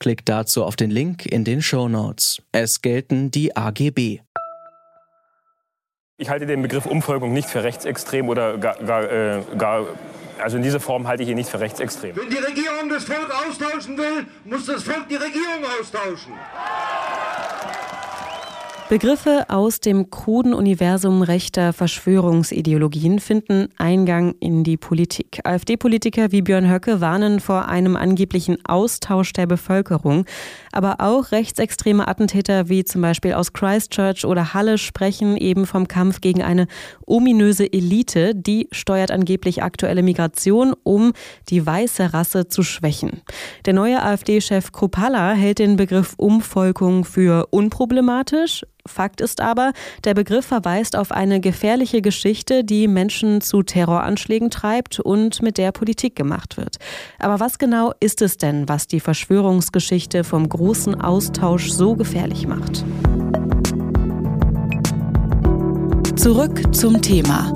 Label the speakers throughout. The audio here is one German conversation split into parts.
Speaker 1: Klickt dazu auf den Link in den Show Notes. Es gelten die AGB.
Speaker 2: Ich halte den Begriff Umfolgung nicht für rechtsextrem oder gar, gar, äh, gar, also in dieser Form halte ich ihn nicht für rechtsextrem.
Speaker 3: Wenn die Regierung das Volk austauschen will, muss das Volk die Regierung austauschen.
Speaker 4: Begriffe aus dem kruden Universum rechter Verschwörungsideologien finden Eingang in die Politik. AfD-Politiker wie Björn Höcke warnen vor einem angeblichen Austausch der Bevölkerung. Aber auch rechtsextreme Attentäter wie zum Beispiel aus Christchurch oder Halle sprechen eben vom Kampf gegen eine ominöse Elite, die steuert angeblich aktuelle Migration, um die weiße Rasse zu schwächen. Der neue AfD-Chef Kropala hält den Begriff Umvolkung für unproblematisch Fakt ist aber, der Begriff verweist auf eine gefährliche Geschichte, die Menschen zu Terroranschlägen treibt und mit der Politik gemacht wird. Aber was genau ist es denn, was die Verschwörungsgeschichte vom großen Austausch so gefährlich macht?
Speaker 5: Zurück zum Thema.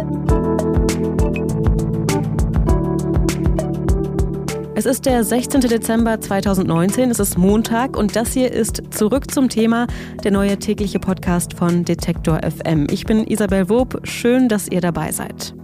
Speaker 4: Es ist der 16. Dezember 2019, es ist Montag und das hier ist Zurück zum Thema, der neue tägliche Podcast von Detektor FM. Ich bin Isabel Wob, schön, dass ihr dabei seid.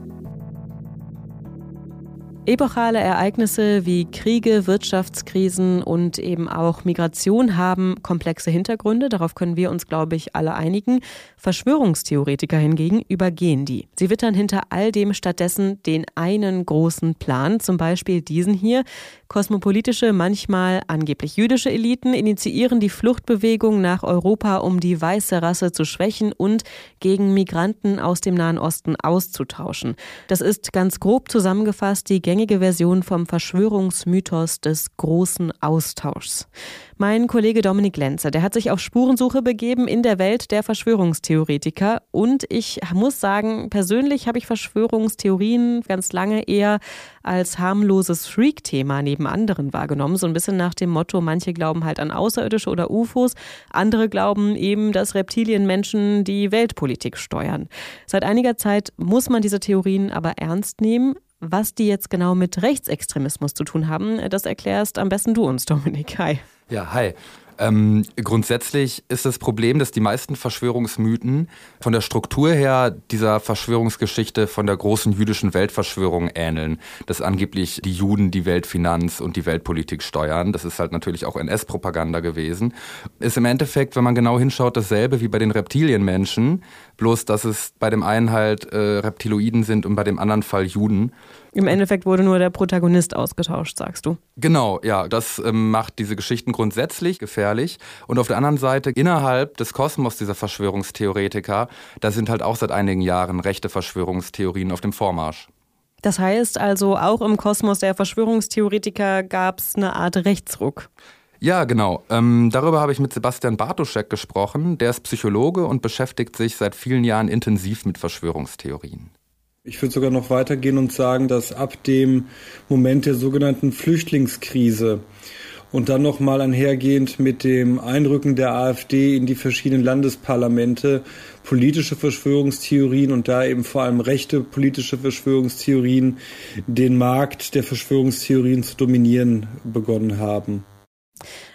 Speaker 4: Epochale Ereignisse wie Kriege, Wirtschaftskrisen und eben auch Migration haben komplexe Hintergründe. Darauf können wir uns, glaube ich, alle einigen. Verschwörungstheoretiker hingegen übergehen die. Sie wittern hinter all dem stattdessen den einen großen Plan, zum Beispiel diesen hier. Kosmopolitische, manchmal angeblich jüdische Eliten initiieren die Fluchtbewegung nach Europa, um die weiße Rasse zu schwächen und gegen Migranten aus dem Nahen Osten auszutauschen. Das ist ganz grob zusammengefasst die gängige Version vom Verschwörungsmythos des großen Austauschs. Mein Kollege Dominik Lenze, der hat sich auf Spurensuche begeben in der Welt der Verschwörungstheoretiker. Und ich muss sagen, persönlich habe ich Verschwörungstheorien ganz lange eher als harmloses Freak-Thema neben anderen wahrgenommen. So ein bisschen nach dem Motto, manche glauben halt an Außerirdische oder UFOs, andere glauben eben, dass Reptilienmenschen die Weltpolitik steuern. Seit einiger Zeit muss man diese Theorien aber ernst nehmen. Was die jetzt genau mit Rechtsextremismus zu tun haben, das erklärst am besten du uns, Dominik. Hi.
Speaker 6: Ja, hi. Ähm, grundsätzlich ist das Problem, dass die meisten Verschwörungsmythen von der Struktur her dieser Verschwörungsgeschichte von der großen jüdischen Weltverschwörung ähneln, dass angeblich die Juden die Weltfinanz und die Weltpolitik steuern. Das ist halt natürlich auch NS-Propaganda gewesen. Ist im Endeffekt, wenn man genau hinschaut, dasselbe wie bei den Reptilienmenschen, bloß dass es bei dem einen halt äh, Reptiloiden sind und bei dem anderen Fall Juden.
Speaker 4: Im Endeffekt wurde nur der Protagonist ausgetauscht, sagst du.
Speaker 6: Genau, ja. Das ähm, macht diese Geschichten grundsätzlich gefährlich. Und auf der anderen Seite, innerhalb des Kosmos dieser Verschwörungstheoretiker, da sind halt auch seit einigen Jahren rechte Verschwörungstheorien auf dem Vormarsch.
Speaker 4: Das heißt also, auch im Kosmos der Verschwörungstheoretiker gab es eine Art Rechtsruck.
Speaker 6: Ja, genau. Ähm, darüber habe ich mit Sebastian Bartoschek gesprochen. Der ist Psychologe und beschäftigt sich seit vielen Jahren intensiv mit Verschwörungstheorien.
Speaker 7: Ich würde sogar noch weitergehen und sagen, dass ab dem Moment der sogenannten Flüchtlingskrise und dann nochmal einhergehend mit dem Einrücken der AfD in die verschiedenen Landesparlamente politische Verschwörungstheorien und da eben vor allem rechte politische Verschwörungstheorien den Markt der Verschwörungstheorien zu dominieren begonnen haben.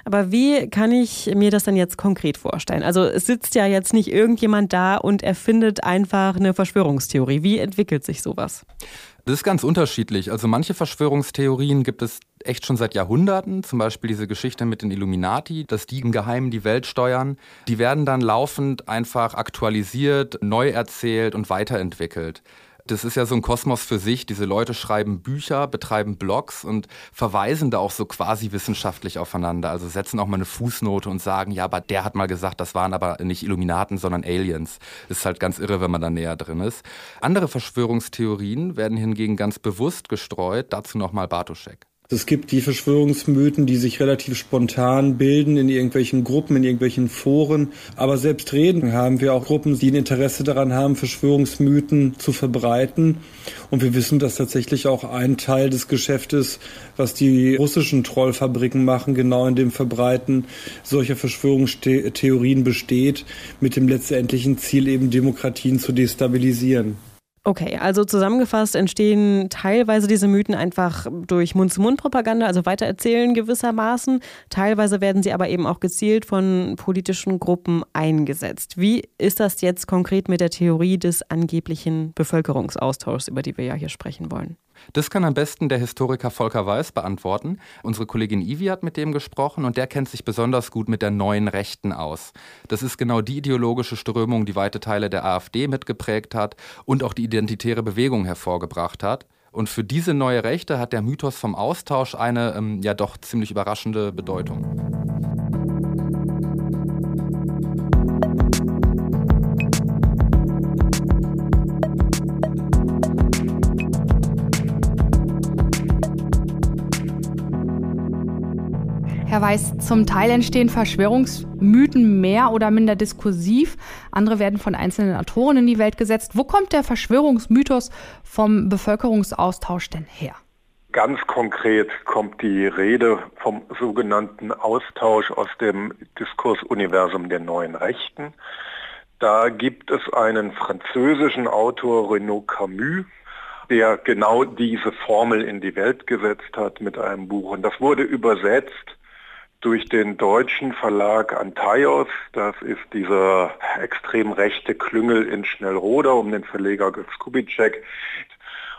Speaker 4: Aber wie kann ich mir das dann jetzt konkret vorstellen? Also es sitzt ja jetzt nicht irgendjemand da und erfindet einfach eine Verschwörungstheorie. Wie entwickelt sich sowas?
Speaker 6: Das ist ganz unterschiedlich. Also manche Verschwörungstheorien gibt es echt schon seit Jahrhunderten. Zum Beispiel diese Geschichte mit den Illuminati, dass die im Geheimen die Welt steuern. Die werden dann laufend einfach aktualisiert, neu erzählt und weiterentwickelt. Das ist ja so ein Kosmos für sich. Diese Leute schreiben Bücher, betreiben Blogs und verweisen da auch so quasi wissenschaftlich aufeinander. Also setzen auch mal eine Fußnote und sagen, ja, aber der hat mal gesagt, das waren aber nicht Illuminaten, sondern Aliens. Das ist halt ganz irre, wenn man da näher drin ist. Andere Verschwörungstheorien werden hingegen ganz bewusst gestreut. Dazu nochmal Bartoschek.
Speaker 7: Es gibt die Verschwörungsmythen, die sich relativ spontan bilden in irgendwelchen Gruppen, in irgendwelchen Foren. Aber selbst reden haben wir auch Gruppen, die ein Interesse daran haben, Verschwörungsmythen zu verbreiten. Und wir wissen, dass tatsächlich auch ein Teil des Geschäftes, was die russischen Trollfabriken machen, genau in dem Verbreiten solcher Verschwörungstheorien besteht, mit dem letztendlichen Ziel eben Demokratien zu destabilisieren.
Speaker 4: Okay, also zusammengefasst entstehen teilweise diese Mythen einfach durch Mund-zu-Mund-Propaganda, also Weitererzählen gewissermaßen. Teilweise werden sie aber eben auch gezielt von politischen Gruppen eingesetzt. Wie ist das jetzt konkret mit der Theorie des angeblichen Bevölkerungsaustauschs, über die wir ja hier sprechen wollen?
Speaker 6: Das kann am besten der Historiker Volker Weiß beantworten. Unsere Kollegin Ivi hat mit dem gesprochen und der kennt sich besonders gut mit der neuen Rechten aus. Das ist genau die ideologische Strömung, die weite Teile der AfD mitgeprägt hat und auch die identitäre Bewegung hervorgebracht hat. Und für diese neue Rechte hat der Mythos vom Austausch eine ähm, ja doch ziemlich überraschende Bedeutung.
Speaker 8: Herr Weiß, zum Teil entstehen Verschwörungsmythen mehr oder minder diskursiv. Andere werden von einzelnen Autoren in die Welt gesetzt. Wo kommt der Verschwörungsmythos vom Bevölkerungsaustausch denn her?
Speaker 9: Ganz konkret kommt die Rede vom sogenannten Austausch aus dem Diskursuniversum der neuen Rechten. Da gibt es einen französischen Autor, Renaud Camus, der genau diese Formel in die Welt gesetzt hat mit einem Buch. Und das wurde übersetzt durch den deutschen Verlag Antaios. Das ist dieser extrem rechte Klüngel in Schnellroda um den Verleger Götz.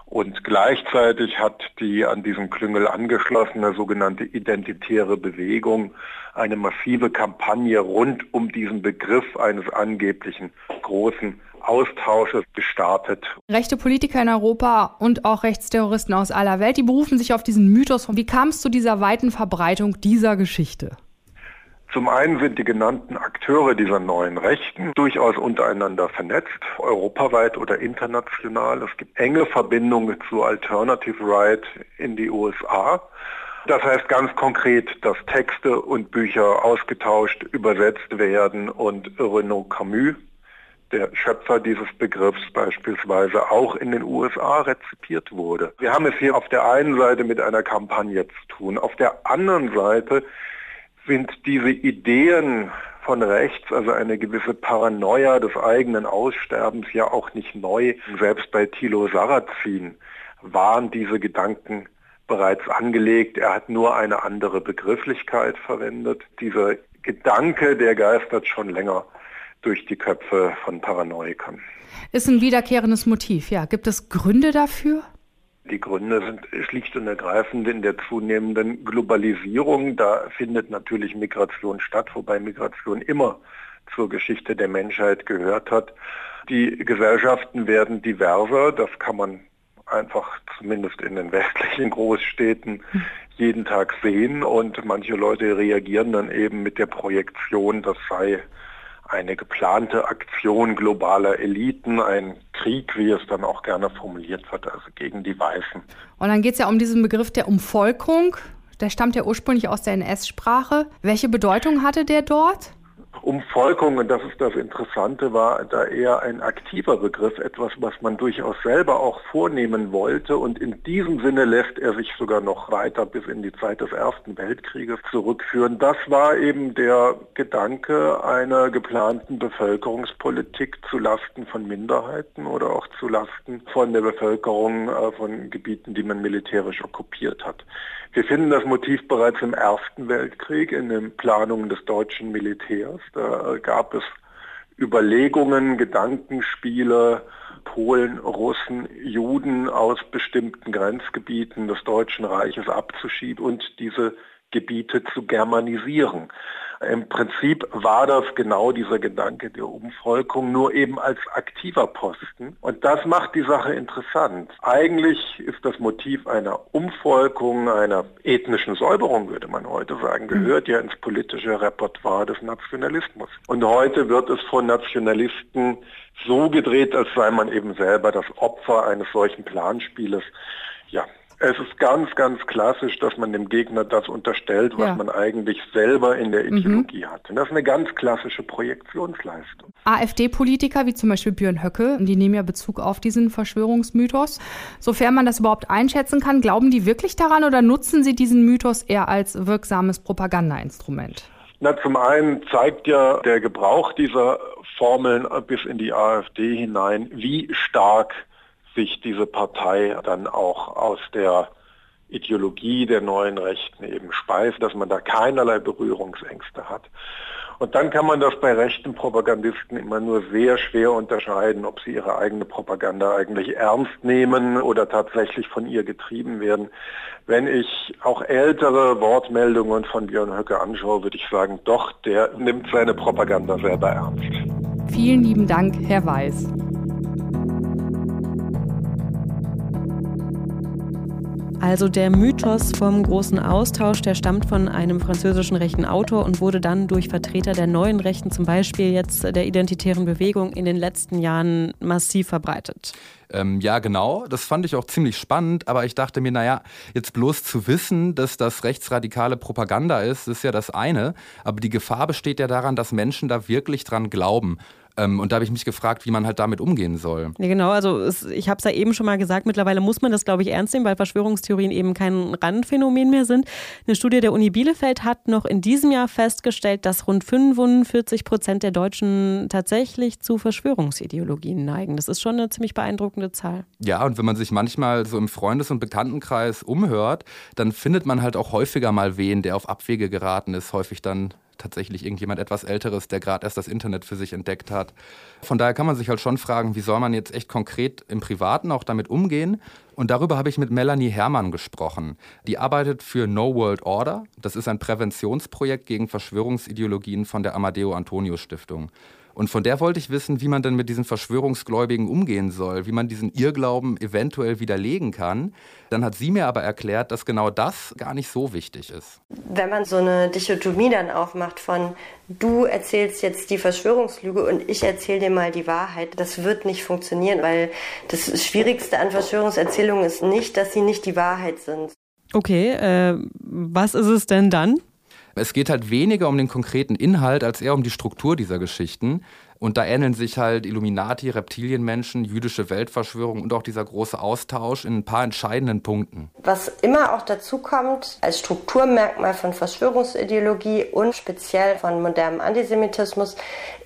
Speaker 9: Und gleichzeitig hat die an diesen Klüngel angeschlossene sogenannte identitäre Bewegung eine massive Kampagne rund um diesen Begriff eines angeblichen großen Austausches gestartet.
Speaker 8: Rechte Politiker in Europa und auch Rechtsterroristen aus aller Welt, die berufen sich auf diesen Mythos. Wie kam es zu dieser weiten Verbreitung dieser Geschichte?
Speaker 9: Zum einen sind die genannten Akteure dieser neuen Rechten durchaus untereinander vernetzt, europaweit oder international. Es gibt enge Verbindungen zu Alternative Right in die USA. Das heißt ganz konkret, dass Texte und Bücher ausgetauscht, übersetzt werden und Renaud Camus, der Schöpfer dieses Begriffs beispielsweise auch in den USA rezipiert wurde. Wir haben es hier auf der einen Seite mit einer Kampagne zu tun. Auf der anderen Seite sind diese Ideen von rechts, also eine gewisse Paranoia des eigenen Aussterbens ja auch nicht neu. Selbst bei Thilo Sarrazin waren diese Gedanken bereits angelegt. Er hat nur eine andere Begrifflichkeit verwendet. Dieser Gedanke, der geistert schon länger durch die Köpfe von Paranoikern.
Speaker 8: Ist ein wiederkehrendes Motiv, ja. Gibt es Gründe dafür?
Speaker 9: Die Gründe sind schlicht und ergreifend in der zunehmenden Globalisierung. Da findet natürlich Migration statt, wobei Migration immer zur Geschichte der Menschheit gehört hat. Die Gesellschaften werden diverser, das kann man einfach zumindest in den westlichen Großstädten jeden Tag sehen und manche Leute reagieren dann eben mit der Projektion, das sei eine geplante Aktion globaler Eliten, ein Krieg, wie es dann auch gerne formuliert wird, also gegen die Weißen.
Speaker 8: Und dann geht es ja um diesen Begriff der Umvolkung. Der stammt ja ursprünglich aus der NS-Sprache. Welche Bedeutung hatte der dort?
Speaker 9: Umvolkung, und das ist das Interessante, war da eher ein aktiver Begriff, etwas, was man durchaus selber auch vornehmen wollte. Und in diesem Sinne lässt er sich sogar noch weiter bis in die Zeit des Ersten Weltkrieges zurückführen. Das war eben der Gedanke einer geplanten Bevölkerungspolitik zu Lasten von Minderheiten oder auch zu Lasten von der Bevölkerung äh, von Gebieten, die man militärisch okkupiert hat. Wir finden das Motiv bereits im Ersten Weltkrieg in den Planungen des deutschen Militärs. Da gab es Überlegungen, Gedankenspiele, Polen, Russen, Juden aus bestimmten Grenzgebieten des Deutschen Reiches abzuschieben und diese Gebiete zu germanisieren. Im Prinzip war das genau dieser Gedanke der Umvolkung, nur eben als aktiver Posten. Und das macht die Sache interessant. Eigentlich ist das Motiv einer Umvolkung, einer ethnischen Säuberung, würde man heute sagen, gehört ja ins politische Repertoire des Nationalismus. Und heute wird es von Nationalisten so gedreht, als sei man eben selber das Opfer eines solchen Planspieles. Ja, Es ist ganz, ganz klassisch, dass man dem Gegner das unterstellt, was
Speaker 8: Ja.
Speaker 9: man eigentlich selber in der
Speaker 8: Mhm.
Speaker 9: Ideologie hat. Und das ist eine ganz klassische Projektionsleistung.
Speaker 8: AfD-Politiker wie zum Beispiel Björn Höcke, die nehmen ja Bezug auf diesen Verschwörungsmythos. Sofern man das überhaupt einschätzen kann, glauben die wirklich daran oder nutzen sie diesen Mythos eher als wirksames Propagandainstrument?
Speaker 9: Na, zum einen zeigt ja der Gebrauch dieser Formeln bis in die AfD hinein, wie stark sich diese Partei dann auch aus der Ideologie der neuen Rechten eben speist, dass man da keinerlei Berührungsängste hat. Und dann kann man das bei rechten Propagandisten immer nur sehr schwer unterscheiden, ob sie ihre eigene Propaganda eigentlich ernst nehmen oder tatsächlich von ihr getrieben werden. Wenn ich auch ältere Wortmeldungen von Björn Höcke anschaue, würde ich sagen, doch, der nimmt seine Propaganda selber ernst.
Speaker 8: Vielen lieben Dank, Herr Weiß.
Speaker 4: Also der Mythos vom großen Austausch, der stammt von einem französischen rechten Autor und wurde dann durch Vertreter der neuen Rechten, zum Beispiel jetzt der identitären Bewegung, in den letzten Jahren massiv verbreitet.
Speaker 6: Ähm, ja, genau. Das fand ich auch ziemlich spannend, aber ich dachte mir, naja, jetzt bloß zu wissen, dass das rechtsradikale Propaganda ist, ist ja das eine. Aber die Gefahr besteht ja daran, dass Menschen da wirklich dran glauben. Ähm, und da habe ich mich gefragt, wie man halt damit umgehen soll.
Speaker 4: Ja, genau. Also es, ich habe es ja eben schon mal gesagt, mittlerweile muss man das, glaube ich, ernst nehmen, weil Verschwörungstheorien eben kein Randphänomen mehr sind. Eine Studie der Uni Bielefeld hat noch in diesem Jahr festgestellt, dass rund 45 Prozent der Deutschen tatsächlich zu Verschwörungsideologien neigen. Das ist schon eine ziemlich beeindruckende Zahl.
Speaker 6: Ja, und wenn man sich manchmal so im Freundes- und Bekanntenkreis umhört, dann findet man halt auch häufiger mal wen, der auf Abwege geraten ist, häufig dann tatsächlich irgendjemand etwas Älteres, der gerade erst das Internet für sich entdeckt hat. Von daher kann man sich halt schon fragen, wie soll man jetzt echt konkret im Privaten auch damit umgehen? Und darüber habe ich mit Melanie Herrmann gesprochen. Die arbeitet für No World Order. Das ist ein Präventionsprojekt gegen Verschwörungsideologien von der Amadeo Antonio Stiftung. Und von der wollte ich wissen, wie man denn mit diesen Verschwörungsgläubigen umgehen soll, wie man diesen Irrglauben eventuell widerlegen kann. Dann hat sie mir aber erklärt, dass genau das gar nicht so wichtig ist.
Speaker 10: Wenn man so eine Dichotomie dann aufmacht von du erzählst jetzt die Verschwörungslüge und ich erzähle dir mal die Wahrheit, das wird nicht funktionieren, weil das Schwierigste an Verschwörungserzählungen ist nicht, dass sie nicht die Wahrheit sind.
Speaker 4: Okay, äh, was ist es denn dann?
Speaker 6: Es geht halt weniger um den konkreten Inhalt als eher um die Struktur dieser Geschichten. Und da ähneln sich halt Illuminati, Reptilienmenschen, jüdische Weltverschwörung und auch dieser große Austausch in ein paar entscheidenden Punkten.
Speaker 10: Was immer auch dazu kommt, als Strukturmerkmal von Verschwörungsideologie und speziell von modernem Antisemitismus,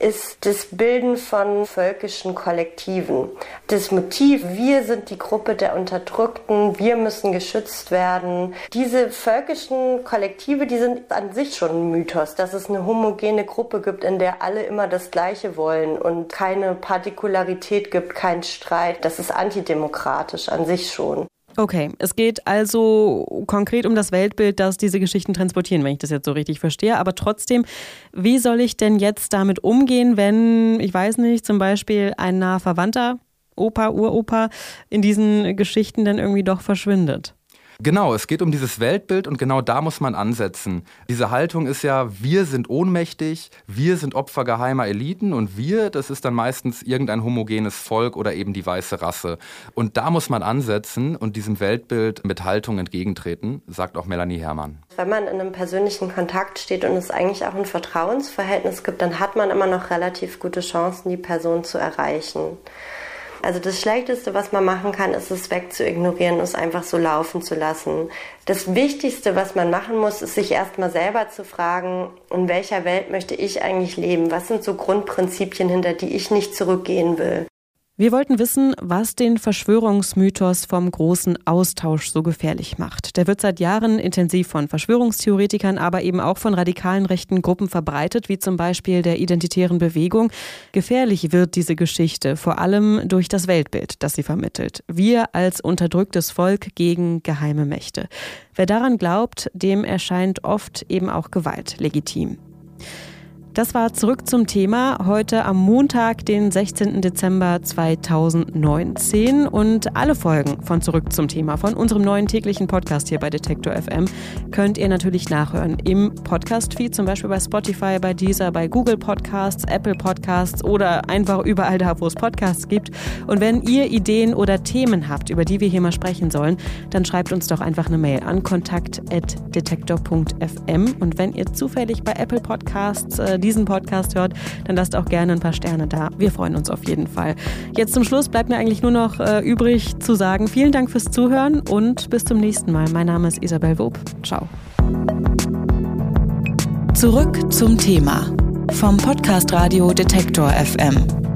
Speaker 10: ist das Bilden von völkischen Kollektiven. Das Motiv, wir sind die Gruppe der Unterdrückten, wir müssen geschützt werden. Diese völkischen Kollektive, die sind an sich schon ein Mythos, dass es eine homogene Gruppe gibt, in der alle immer das Gleiche wollen und keine Partikularität gibt, kein Streit. Das ist antidemokratisch an sich schon.
Speaker 4: Okay, es geht also konkret um das Weltbild, das diese Geschichten transportieren, wenn ich das jetzt so richtig verstehe. Aber trotzdem, wie soll ich denn jetzt damit umgehen, wenn, ich weiß nicht, zum Beispiel ein naher Verwandter, Opa, Uropa, in diesen Geschichten dann irgendwie doch verschwindet?
Speaker 6: Genau, es geht um dieses Weltbild und genau da muss man ansetzen. Diese Haltung ist ja, wir sind ohnmächtig, wir sind Opfer geheimer Eliten und wir, das ist dann meistens irgendein homogenes Volk oder eben die weiße Rasse. Und da muss man ansetzen und diesem Weltbild mit Haltung entgegentreten, sagt auch Melanie Herrmann.
Speaker 10: Wenn man in einem persönlichen Kontakt steht und es eigentlich auch ein Vertrauensverhältnis gibt, dann hat man immer noch relativ gute Chancen, die Person zu erreichen. Also das Schlechteste, was man machen kann, ist es wegzuignorieren, es einfach so laufen zu lassen. Das Wichtigste, was man machen muss, ist sich erstmal selber zu fragen, in welcher Welt möchte ich eigentlich leben? Was sind so Grundprinzipien, hinter die ich nicht zurückgehen will?
Speaker 4: Wir wollten wissen, was den Verschwörungsmythos vom großen Austausch so gefährlich macht. Der wird seit Jahren intensiv von Verschwörungstheoretikern, aber eben auch von radikalen rechten Gruppen verbreitet, wie zum Beispiel der identitären Bewegung. Gefährlich wird diese Geschichte vor allem durch das Weltbild, das sie vermittelt. Wir als unterdrücktes Volk gegen geheime Mächte. Wer daran glaubt, dem erscheint oft eben auch Gewalt legitim. Das war zurück zum Thema heute am Montag, den 16. Dezember 2019. Und alle Folgen von Zurück zum Thema, von unserem neuen täglichen Podcast hier bei Detektor FM, könnt ihr natürlich nachhören im Podcast-Feed, zum Beispiel bei Spotify, bei Deezer, bei Google Podcasts, Apple Podcasts oder einfach überall da, wo es Podcasts gibt. Und wenn ihr Ideen oder Themen habt, über die wir hier mal sprechen sollen, dann schreibt uns doch einfach eine Mail an kontakt.detektor.fm. Und wenn ihr zufällig bei Apple Podcasts äh, diesen Podcast hört, dann lasst auch gerne ein paar Sterne da. Wir freuen uns auf jeden Fall. Jetzt zum Schluss bleibt mir eigentlich nur noch äh, übrig zu sagen, vielen Dank fürs Zuhören und bis zum nächsten Mal. Mein Name ist Isabel Wob. Ciao.
Speaker 5: Zurück zum Thema vom Podcast Radio Detektor FM.